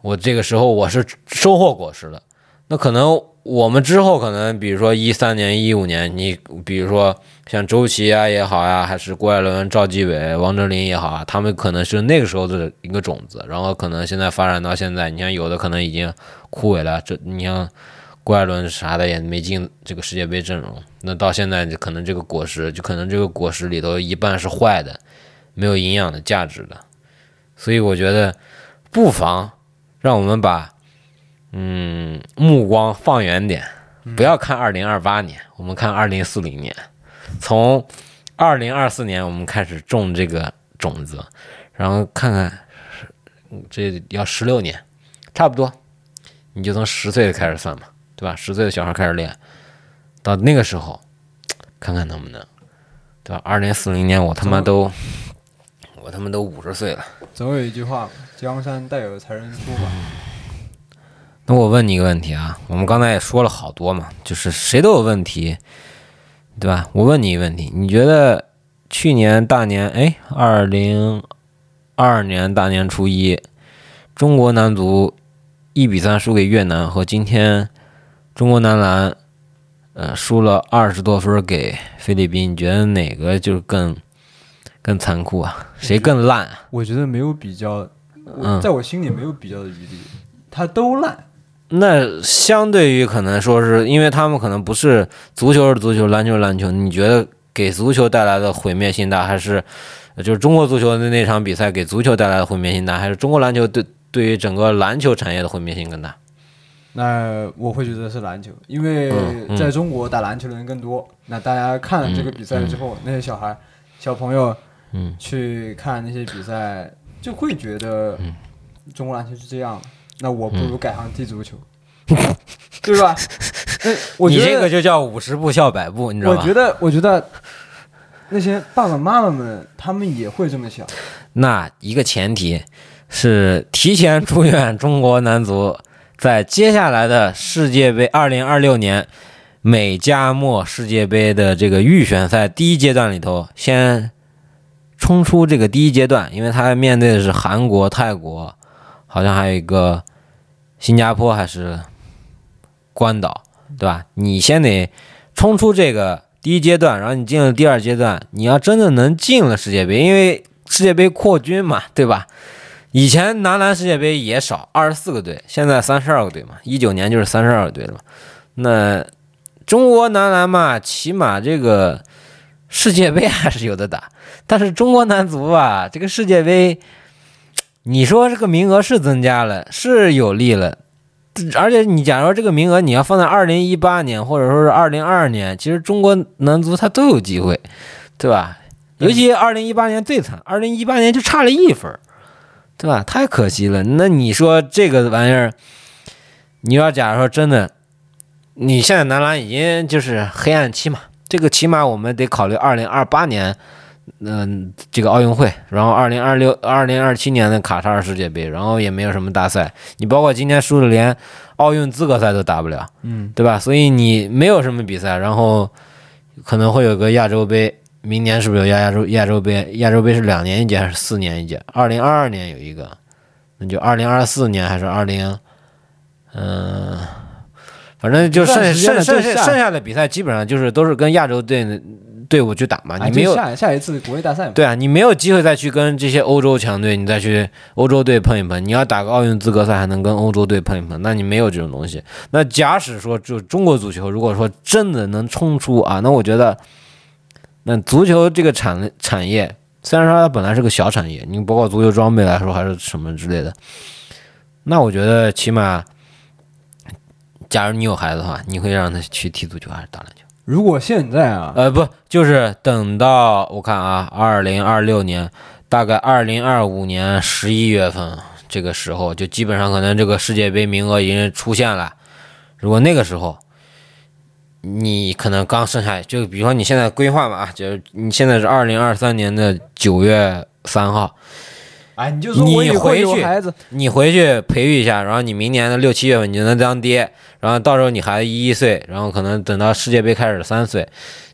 我这个时候我是收获果实了，那可能。我们之后可能，比如说一三年、一五年，你比如说像周琦啊也好呀，还是郭艾伦、赵继伟、王哲林也好啊，他们可能是那个时候的一个种子，然后可能现在发展到现在，你像有的可能已经枯萎了，这你像郭艾伦啥的也没进这个世界杯阵容，那到现在可能这个果实就可能这个果实里头一半是坏的，没有营养的价值的，所以我觉得不妨让我们把。嗯，目光放远点，不要看二零二八年，我们看二零四零年。从二零二四年我们开始种这个种子，然后看看这要十六年，差不多，你就从十岁开始算嘛，对吧？十岁的小孩开始练，到那个时候，看看能不能，对吧？二零四零年我他妈都，我他妈都五十岁了。总有一句话，江山代有才人出嘛。那我问你一个问题啊，我们刚才也说了好多嘛，就是谁都有问题，对吧？我问你一个问题，你觉得去年大年哎，二零二二年大年初一，中国男足一比三输给越南，和今天中国男篮呃输了二十多分给菲律宾，你觉得哪个就是更更残酷啊？谁更烂？我觉得没有比较，在我心里没有比较的余地，他都烂。那相对于可能说是因为他们可能不是足球是足球，篮球是篮球，你觉得给足球带来的毁灭性大，还是就是中国足球的那场比赛给足球带来的毁灭性大，还是中国篮球对对于整个篮球产业的毁灭性更大？那我会觉得是篮球，因为在中国打篮球的人更多。那大家看了这个比赛之后，那些小孩、小朋友，嗯，去看那些比赛，就会觉得中国篮球是这样。那我不如改行踢足球，对吧？你这个就叫五十步笑百步，你知道吗？我觉得，我觉得那些爸爸妈妈们他们也会这么想。那一个前提是提前祝愿中国男足在接下来的世界杯二零二六年美加墨世界杯的这个预选赛第一阶段里头，先冲出这个第一阶段，因为他面对的是韩国、泰国。好像还有一个新加坡还是关岛，对吧？你先得冲出这个第一阶段，然后你进了第二阶段，你要真的能进了世界杯，因为世界杯扩军嘛，对吧？以前男篮世界杯也少，二十四个队，现在三十二个队嘛，一九年就是三十二个队了嘛。那中国男篮嘛，起码这个世界杯 还是有的打，但是中国男足啊，这个世界杯。你说这个名额是增加了，是有利了，而且你假如这个名额你要放在二零一八年或者说是二零二二年，其实中国男足他都有机会，对吧？尤其二零一八年最惨，二零一八年就差了一分，对吧？太可惜了。那你说这个玩意儿，你要假如说真的，你现在男篮已经就是黑暗期嘛，这个起码我们得考虑二零二八年。嗯，这个奥运会，然后二零二六、二零二七年的卡塔尔世界杯，然后也没有什么大赛。你包括今天输的，连奥运资格赛都打不了，嗯，对吧？所以你没有什么比赛，然后可能会有个亚洲杯，明年是不是有亚亚洲亚洲杯？亚洲杯是两年一届还是四年一届？二零二二年有一个，那就二零二四年还是二零？嗯，反正就剩剩剩剩剩下的比赛基本上就是都是跟亚洲队的队伍去打嘛，啊你没有就下下一次国际大赛嘛，对啊，你没有机会再去跟这些欧洲强队，你再去欧洲队碰一碰。你要打个奥运资格赛，还能跟欧洲队碰一碰，那你没有这种东西。那假使说，就中国足球，如果说真的能冲出啊，那我觉得，那足球这个产产业，虽然说它本来是个小产业，你包括足球装备来说，还是什么之类的，那我觉得起码，假如你有孩子的话，你会让他去踢足球还是打篮球？如果现在啊，呃，不，就是等到我看啊，二零二六年，大概二零二五年十一月份这个时候，就基本上可能这个世界杯名额已经出现了。如果那个时候，你可能刚生下，就比如说你现在规划嘛啊，就是你现在是二零二三年的九月三号，哎，你就说你我回去孩子，你回去培育一下，然后你明年的六七月份你就能当爹，然后到时候你孩子一一岁，然后可能等到世界杯开始三岁，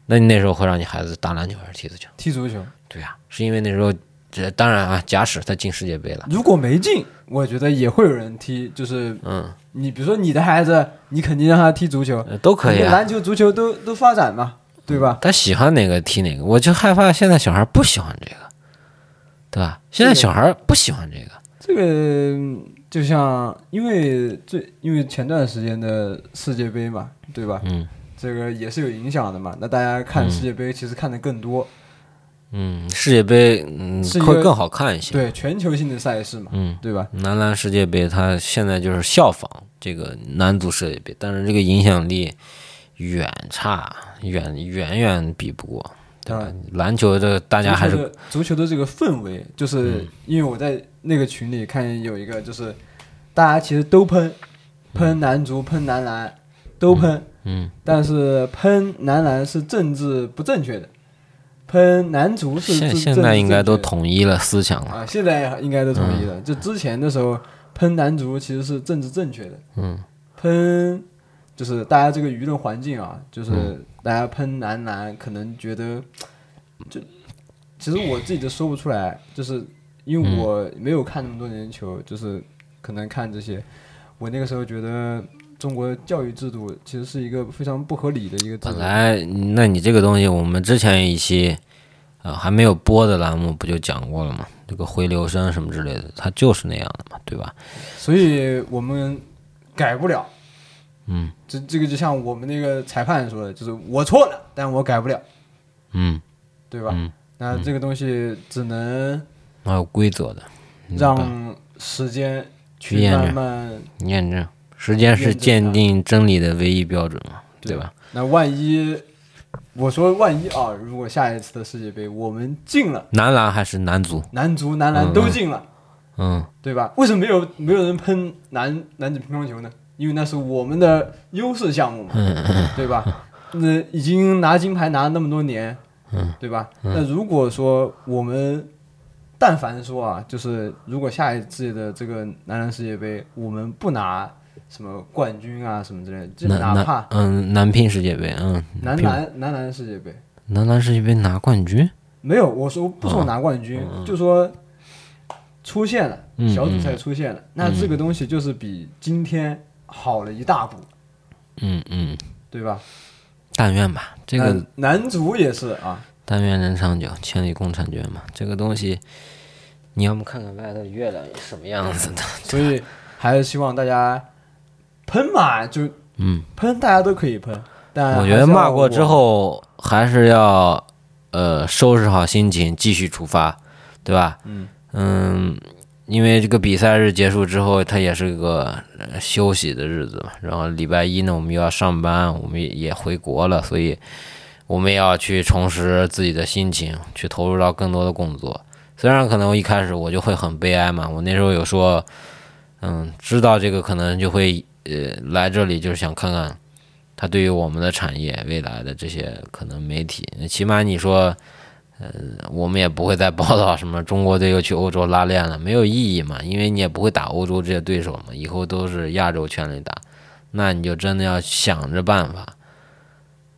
那你那时候会让你孩子打篮球还是踢足球？踢足球，对呀、是因为那时候，这当然啊，假使他进世界杯了，如果没进，我觉得也会有人踢，就是嗯，你比如说你的孩子，你肯定让他踢足球，呃都可以啊。篮球、足球都都发展嘛，对吧？他喜欢哪个踢哪个，我就害怕现在小孩不喜欢这个，对吧？现在小孩不喜欢这个，这个嗯就像因为最因为前段时间的世界杯嘛，对吧？嗯这个也是有影响的嘛。那大家看世界杯其实看的更多，嗯，世界杯嗯会更好看一些。对全球性的赛事嘛，嗯，对吧？男篮世界杯它现在就是效仿这个男足世界杯，但是这个影响力远差，远远远比不过，对吧？篮球这个大家还是足球的足球的这个氛围，就是因为我在那个群里看有一个，就是大家其实都喷喷男足、喷男篮，都喷，嗯但是喷男篮是政治不正确的，喷男足是现现在应该都统一了思想了。啊，现在应该都统一了。就之前的时候喷男足其实是政治正确的，嗯喷就是大家这个舆论环境啊，就是嗯大家喷男篮，可能觉得就其实我自己都说不出来，就是因为我没有看那么多年球，就是可能看这些，我那个时候觉得中国教育制度其实是一个非常不合理的一个制度。本来，那你这个东西，我们之前一期，呃，还没有播的栏目不就讲过了吗？这个回流声什么之类的，它就是那样的嘛，对吧？所以我们改不了。嗯这这个就像我们那个裁判说的，就是我错了，但我改不了，嗯，对吧？嗯那这个东西只能啊有规则的，嗯让时间去去验证验证，时间是鉴定真理的唯一标准嘛，对对吧？那万一我说万一啊，如果下一次的世界杯我们进了，男篮还是男足？男足、男篮都进了，嗯，对吧？为什么没有没有人喷男男子乒乓球呢？因为那是我们的优势项目嘛，对吧？那已经拿金牌拿了那么多年，对吧？那如果说我们但凡说啊，就是如果下一届的这个男篮世界杯我们不拿什么冠军啊什么之类的，就哪怕嗯男乒世界杯，嗯，乒男篮男篮世界杯。男篮世界杯拿冠军，没有，我说不说拿冠军，就说出现了嗯小组赛出现了，那这个东西就是比今天好了一大步，嗯嗯，对吧？但愿吧，这个男足也是啊，但愿人长久，千里共婵娟嘛。这个东西，你要么看看外头月亮是什么样子的，所以还是希望大家喷嘛，就嗯，喷，大家都可以喷。但我觉得骂过之，后还是要呃收拾好心情，继续出发，对吧？嗯嗯，因为这个比赛日结束之后，它也是个、休息的日子嘛。然后礼拜一呢，我们又要上班，我们也回国了，所以我们也要去重拾自己的心情，去投入到更多的工作。虽然可能一开始我就会很悲哀嘛，我那时候有说，嗯，知道这个可能就会呃来这里就是想看看它对于我们的产业未来的这些可能媒体，起码你说。呃，我们也不会再报道什么中国队又去欧洲拉练了，没有意义嘛，因为你也不会打欧洲这些对手嘛，以后都是亚洲圈里打，那你就真的要想着办法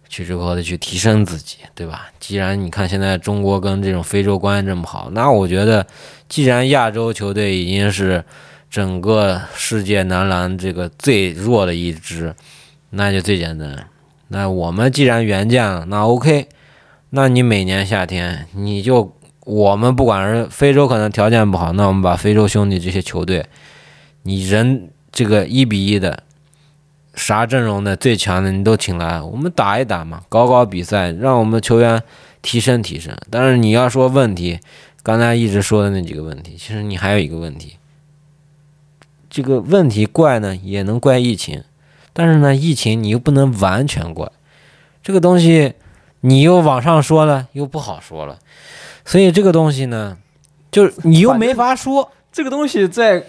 去如何的去提升自己，对吧？既然你看现在中国跟这种非洲关系这么好，那我觉得，既然亚洲球队已经是整个世界男篮这个最弱的一支，那就最简单。那我们既然援建了，那 OK，那你每年夏天你就我们不管是非洲可能条件不好，那我们把非洲兄弟这些球队，你人这个一比一的。啥阵容的最强的你都请来，我们打一打嘛，搞搞比赛，让我们球员提升提升。但是你要说问题，刚才一直说的那几个问题，其实你还有一个问题，这个问题怪呢也能怪疫情，但是呢疫情你又不能完全怪，这个东西你又往上说了又不好说了，所以这个东西呢，就是你又没法说这个东西在。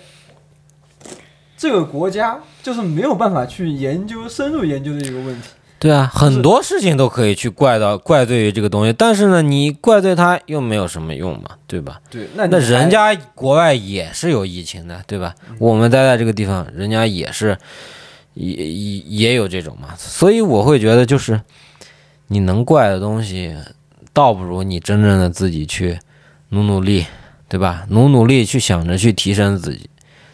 这个国家就是没有办法去研究深入研究的一个问题。对啊，很多事情都可以去怪到怪罪于这个东西，但是呢，你怪罪他又没有什么用嘛，对吧？对，那那人家国外也是有疫情的，对吧？我们待在这个地方，人家也是也也也有这种嘛，所以我会觉得就是你能怪的东西，倒不如你真正的自己去努努力，对吧？努努力去想着去提升自己，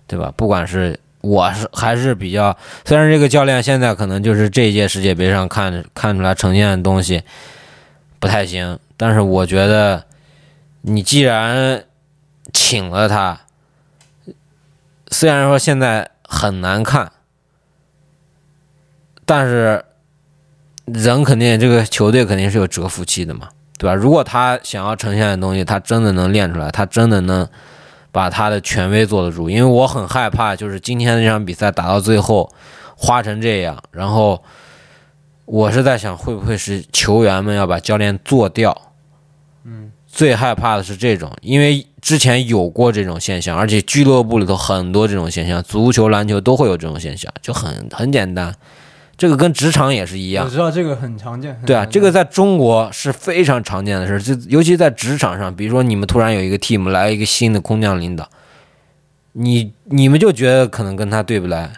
对吧？不管是。我是还是比较，虽然这个教练现在可能就是这一届世界杯上看看出来呈现的东西不太行，但是我觉得你既然请了他，虽然说现在很难看，但是人肯定这个球队肯定是有蛰伏期的嘛，对吧？如果他想要呈现的东西，他真的能练出来，他真的能。把他的权威坐得住，因为我很害怕，就是今天这场比赛打到最后，花成这样，然后我是在想，会不会是球员们要把教练做掉？嗯，最害怕的是这种，因为之前有过这种现象，而且俱乐部里头很多这种现象，足球、篮球都会有这种现象，就很很简单。这个跟职场也是一样，我知道这个很常见。对啊，这个在中国是非常常见的事，就尤其在职场上，比如说你们突然有一个 team 来一个新的空降领导，你你们就觉得可能跟他对不来，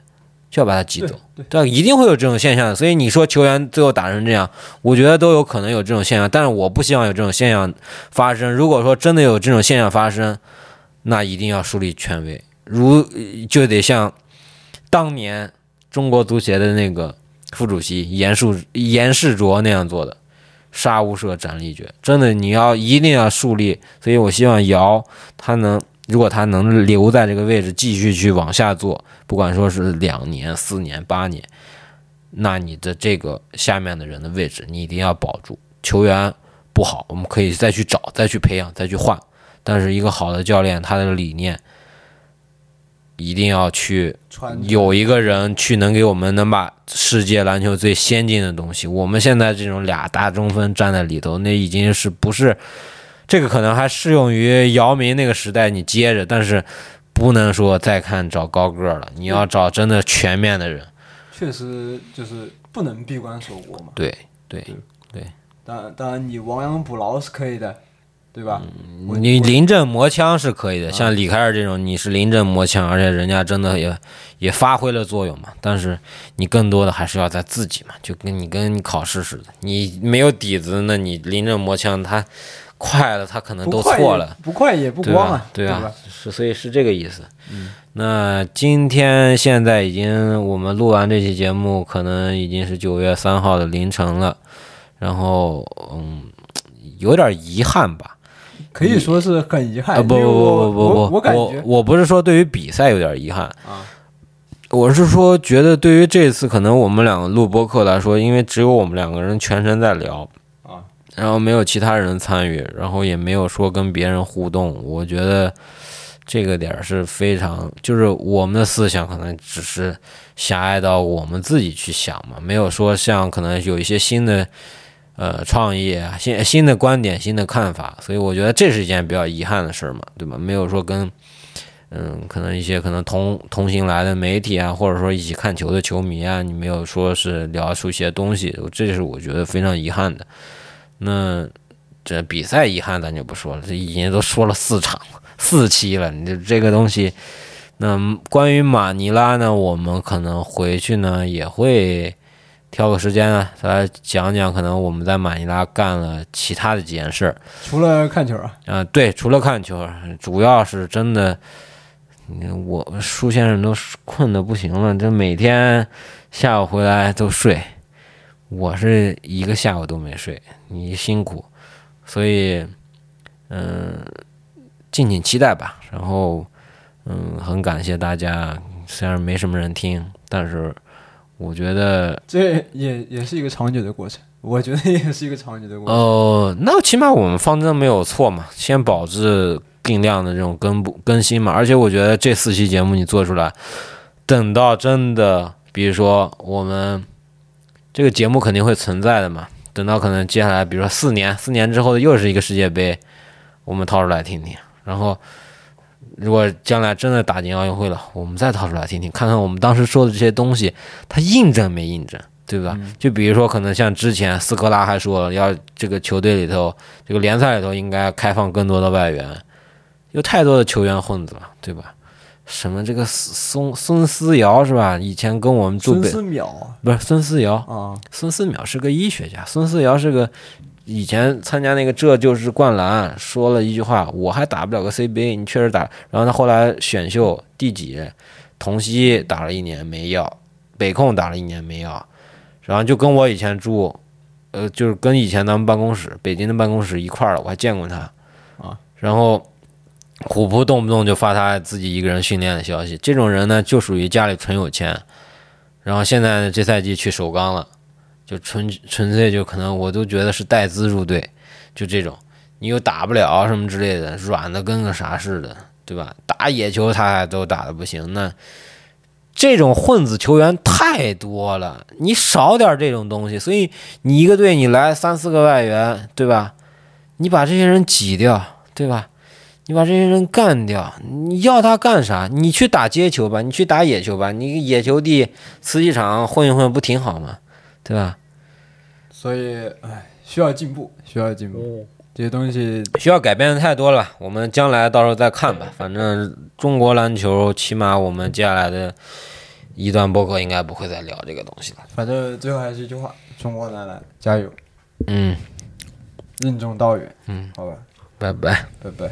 就要把他挤走，对，一定会有这种现象。所以你说球员最后打成这样，我觉得都有可能有这种现象，但是我不希望有这种现象发生。如果说真的有这种现象发生，那一定要树立权威，如就得像当年中国足协的那个。副主席严树严世卓那样做的，杀无赦斩立决，真的你要一定要树立。所以我希望姚他能，如果他能留在这个位置继续去往下做，不管说是两年、四年、八年，那你的这个下面的人的位置你一定要保住。球员不好，我们可以再去找、再去培养、再去换，但是一个好的教练，他的理念。一定要去有一个人去能给我们能把世界篮球最先进的东西，我们现在这种俩大中锋站在里头，那已经是不是这个可能还适用于姚明那个时代，你接着，但是不能说再看找高个了，你要找真的全面的人。确实就是不能闭关锁国嘛。对对对，当然当然你亡羊补牢是可以的。对吧？你临阵磨枪是可以的，像李凯尔这种，你是临阵磨枪，而且人家真的也也发挥了作用嘛。但是你更多的还是要在自己嘛，就跟你跟你考试似的，你没有底子，那你临阵磨枪，他快了，他可能都错了，不快也不光啊，对啊，是所以是这个意思。那今天现在已经我们录完这期节目，可能已经是九月三号的凌晨了，然后嗯，有点遗憾吧。可以说是很遗憾。不不不不不不，我感觉我不是说对于比赛有点遗憾啊，我是说觉得对于这次可能我们两个录播课来说，因为只有我们两个人全程在聊啊，然后没有其他人参与，然后也没有说跟别人互动，我觉得这个点儿是非常，就是我们的思想可能只是狭隘到我们自己去想嘛，没有说像可能有一些新的。呃，创意新新的观点、新的看法，所以我觉得这是一件比较遗憾的事儿嘛，对吧？没有说跟嗯，可能一些可能同同行来的媒体啊，或者说一起看球的球迷啊，你没有说是聊出一些东西，这是我觉得非常遗憾的。那这比赛遗憾咱就不说了，这已经都说了四场 四期了，你就这个东西。那关于马尼拉呢，我们可能回去呢也会。挑个时间啊，再来讲讲可能我们在马尼拉干了其他的几件事儿。除了看球啊，啊、对，除了看球，主要是真的，嗯我舒先生都困得不行了，这每天下午回来都睡，我是一个下午都没睡，你辛苦，所以，嗯、敬请期待吧。然后，嗯，很感谢大家，虽然没什么人听，但是我觉得这也也是一个长久的过程，我觉得也是一个长久的过程。哦，那起码我们方针没有错嘛，先保质定量的这种更不更新嘛。而且我觉得这四期节目你做出来，等到真的，比如说我们这个节目肯定会存在的嘛。等到可能接下来，比如说四年，四年之后又是一个世界杯，我们掏出来听听。然后，如果将来真的打进奥运会了，我们再掏出来听听，看看我们当时说的这些东西，它印证没印证。对吧？就比如说，可能像之前斯科拉还说了，要这个球队里头，这个联赛里头应该开放更多的外援，有太多的球员混子了，对吧？什么这个孙孙思尧是吧？以前跟我们住北孙思邈不是孙思尧，啊，孙思邈是个医学家，孙思尧是个以前参加那个这就是灌篮说了一句话，我还打不了个 CBA，你确实打。然后他后来选秀第几，同曦打了一年没要，北控打了一年没要，然后就跟我以前住，呃，就是跟以前咱们办公室北京的办公室一块儿了，我还见过他啊。然后虎扑动不动就发他自己一个人训练的消息，这种人呢就属于家里纯有钱，然后现在这赛季去首钢了。就纯纯粹就可能我都觉得是带资入队，就这种，你又打不了什么之类的，软的跟个啥似的，对吧？打野球他还都打的不行，那这种混子球员太多了，你少点这种东西，所以你一个队你来三四个外援，对吧？你把这些人挤掉，对吧？你把这些人干掉，你要他干啥？你去打街球吧，你去打野球吧，你野球地瓷器场混一混不挺好吗？对吧？所以唉，需要进步，需要进步。这些东西需要改变的太多了，我们将来到时候再看吧。反正中国篮球，起码我们接下来的一段播客应该不会再聊这个东西了。反正最后还是一句话：中国男篮加油，嗯，任重道远。嗯，好吧，拜拜。拜拜。